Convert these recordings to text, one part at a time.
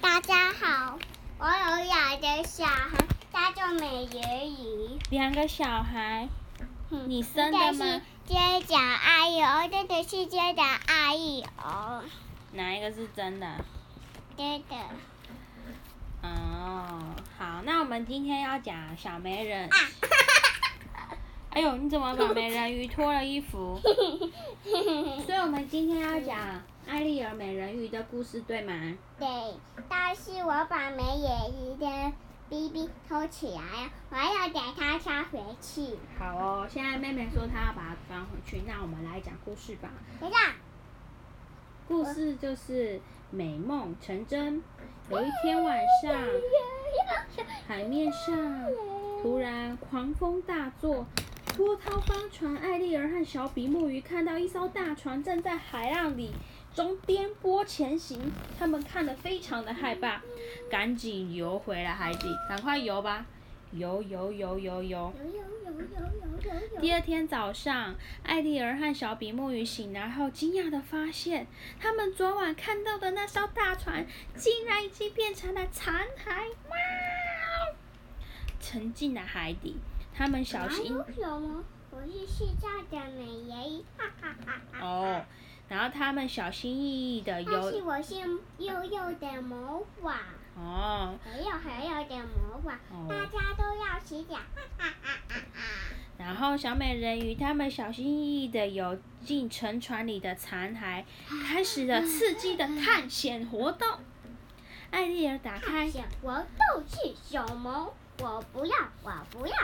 大家好，我有两个小孩，叫做美人鱼。两个小孩，嗯你生的吗这是接着阿友，这个是接着阿姨哦，哪一个是真的？真的。哦，好，那我们今天要讲小美人。啊，哎呦，你怎么把美人鱼脱了衣服？所以我们今天要讲艾丽儿美人鱼的故事，对吗？对，但是我把美人鱼的 BB 偷起来了，我要给它插回去。好哦，现在妹妹说她要把它放回去，那我们来讲故事吧。等一下，故事就是美梦成真。有一天晚上，海面上突然狂风大作，波涛翻船。艾丽儿和小比目鱼看到一艘大船正在海浪里中颠簸前行，他们看得非常的害怕，赶紧游回了海底，赶快游吧，游游游游游。有有有有有有有。第二天早上，艾丽儿和小比目鱼醒来后，惊讶地发现，他们昨晚看到的那艘大船，竟然已经变成了残骸，哇！沉进了海底。他们小心？我是睡觉的美人鱼，哈哈哈哈。哦，然后他们小心翼翼地但是我是悠悠的魔法，哦，还有还有点魔法，哦大家都要洗脚，哈哈哈哈哈。然后小美人鱼他们小心翼翼的游进沉船里的残骸，开始了刺激的探险活动。艾丽儿打开探险活动是什么？我不要，我不要。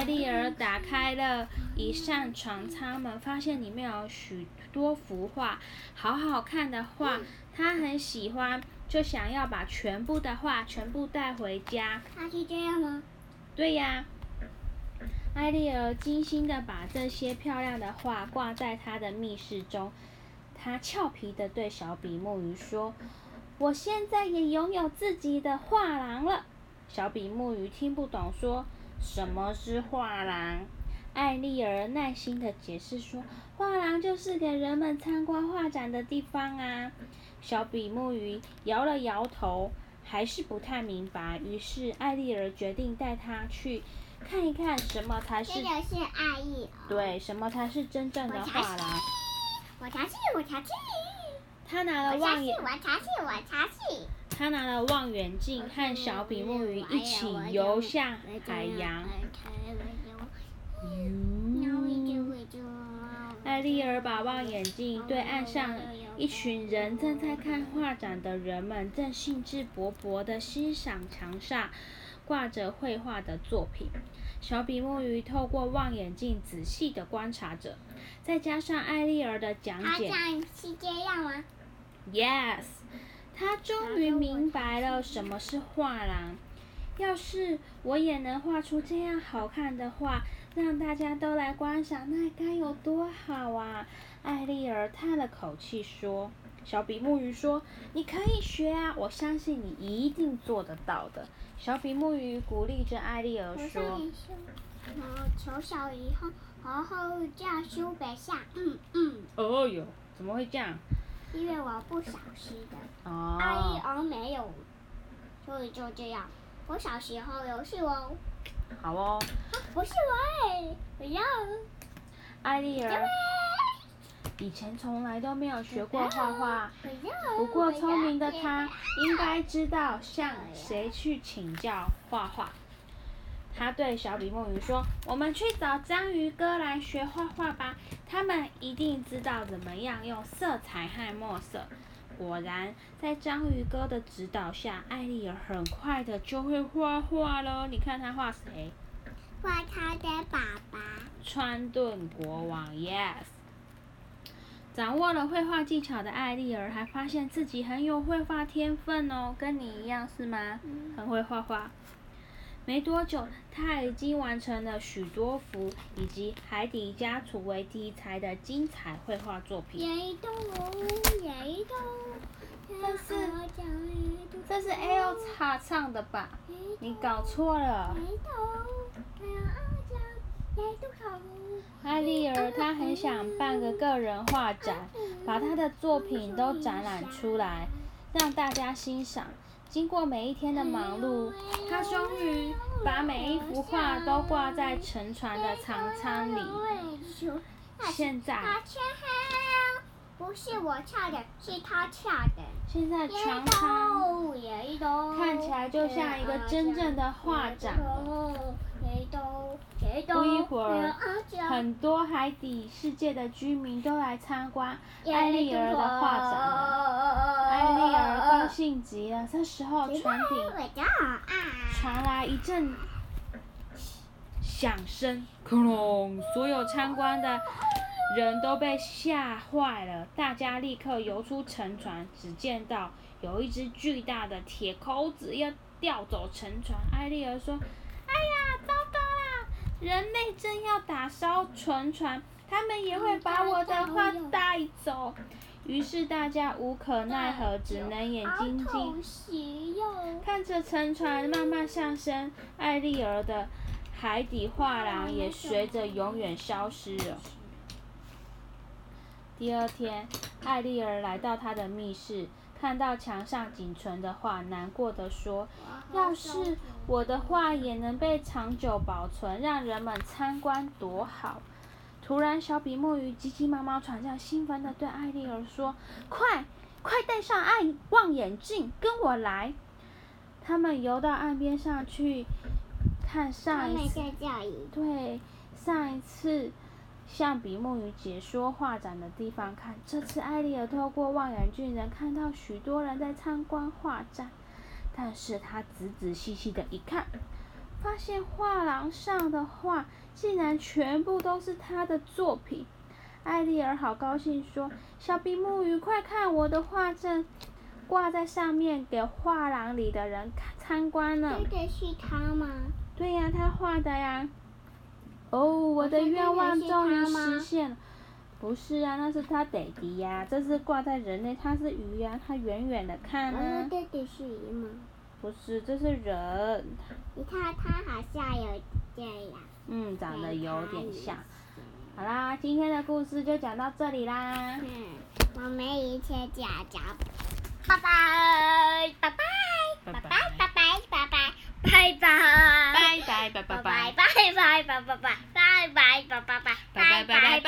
艾丽儿打开了一扇船舱门，发现里面有许多幅画，好好看的画，她很喜欢，就想要把全部的画全部带回家。他是这样吗？对呀，艾丽儿精心的把这些漂亮的画挂在她的密室中。她俏皮的对小比目鱼说：“我现在也拥有自己的画廊了。”小比目鱼听不懂，说：“什么是画廊？”艾丽儿耐心的解释说：“画廊就是给人们参观画展的地方啊。”小比目鱼摇了摇头，还是不太明白。于是艾丽儿决定带他去看一看什么才是这个是爱意。。对，什么才是真正的画廊。我查气，我查气，他拿了望远，我查气，我查气。他拿了望远镜，和小比目鱼一起游向海洋。艾丽儿把望远镜对岸上一群人正在看画展的人们，正兴致勃勃地欣赏墙上挂着绘画的作品。小比目鱼透过望远镜仔细地观察着，再加上艾丽儿的讲解是这样吗？，Yes，他终于明白了什么是画廊。要是我也能画出这样好看的画，让大家都来观赏，那该有多好啊！艾丽儿叹了口气说：“小比目鱼说，你可以学啊，我相信你一定做得到的。”小比目鱼鼓励着艾丽儿说我求小以后，然后叫修北下，嗯嗯，：“哦哟，怎么会这样？因为我不小心的，阿姨哦，而没有，所以就这样。我小时候游戏哦，好哦。”啊不是我哎，我要，艾丽儿以前从来都没有学过画画。不过聪明的她应该知道向谁去请教画画。他对小比目鱼说：“我们去找章鱼哥来学画画吧，他们一定知道怎么样用色彩和墨色。”果然，在章鱼哥的指导下，艾丽儿很快的就会画画了。你看他画谁？画他的爸爸。川顿国王，yes。掌握了绘画技巧的艾丽儿，还发现自己很有绘画天分哦，跟你一样是吗？嗯很会画画。没多久，他已经完成了许多幅以及海底家族为题材的精彩绘画作品。这是这是 L 叉唱的吧？你搞错了。艾丽儿她很想办个个人画展，把她的作品都展览出来。让大家欣赏。经过每一天的忙碌，他终于把每一幅画都挂在沉船的舱舱里。现在，不是我跳的，是他跳的。现在船舱看起来就像一个真正的画展了。不一会儿，很多海底世界的居民都来参观艾丽儿的画展了。艾丽儿高兴极了。这时候，船顶传来一阵响声，轰隆！所有参观的人都被吓坏了，大家立刻游出沉船。只见到有一只巨大的铁钩子要吊走沉船。艾丽儿说：“哎呀，糟糕啦！”人类正要打烧沉船，他们也会把我的画带走。于是大家无可奈何，只能眼睛睛看着沉船慢慢上升。艾丽儿的海底画廊也随着永远消失了。第二天，艾丽儿来到她的密室。看到墙上仅存的画，难过的说：“要是我的画也能被长久保存，让人们参观多好！”突然，小比目鱼急急忙忙闯上，兴奋的对艾丽儿说：“快，快戴上爱望远镜，跟我来！”他们游到岸边上去看上一次，对，上一次。向比目鱼解说画展的地方看，这次艾丽尔透过望远镜能看到许多人在参观画展，但是他仔仔细细的一看，发现画廊上的画竟然全部都是他的作品。艾丽尔好高兴，说：“小比目鱼，快看，我的画正挂在上面，给画廊里的人看参观呢。”这个是他吗？对呀，他画的呀。哦，我的愿望终于实现了。不是啊，那是他爹地呀。这是挂在人类，他是鱼呀，他远远的看呢。爹爹是鱼吗？不是，这是人。你看，他好像有这样。嗯，长得有点像。好啦，今天的故事就讲到这里啦。嗯，我们一起讲讲。拜，拜 bye.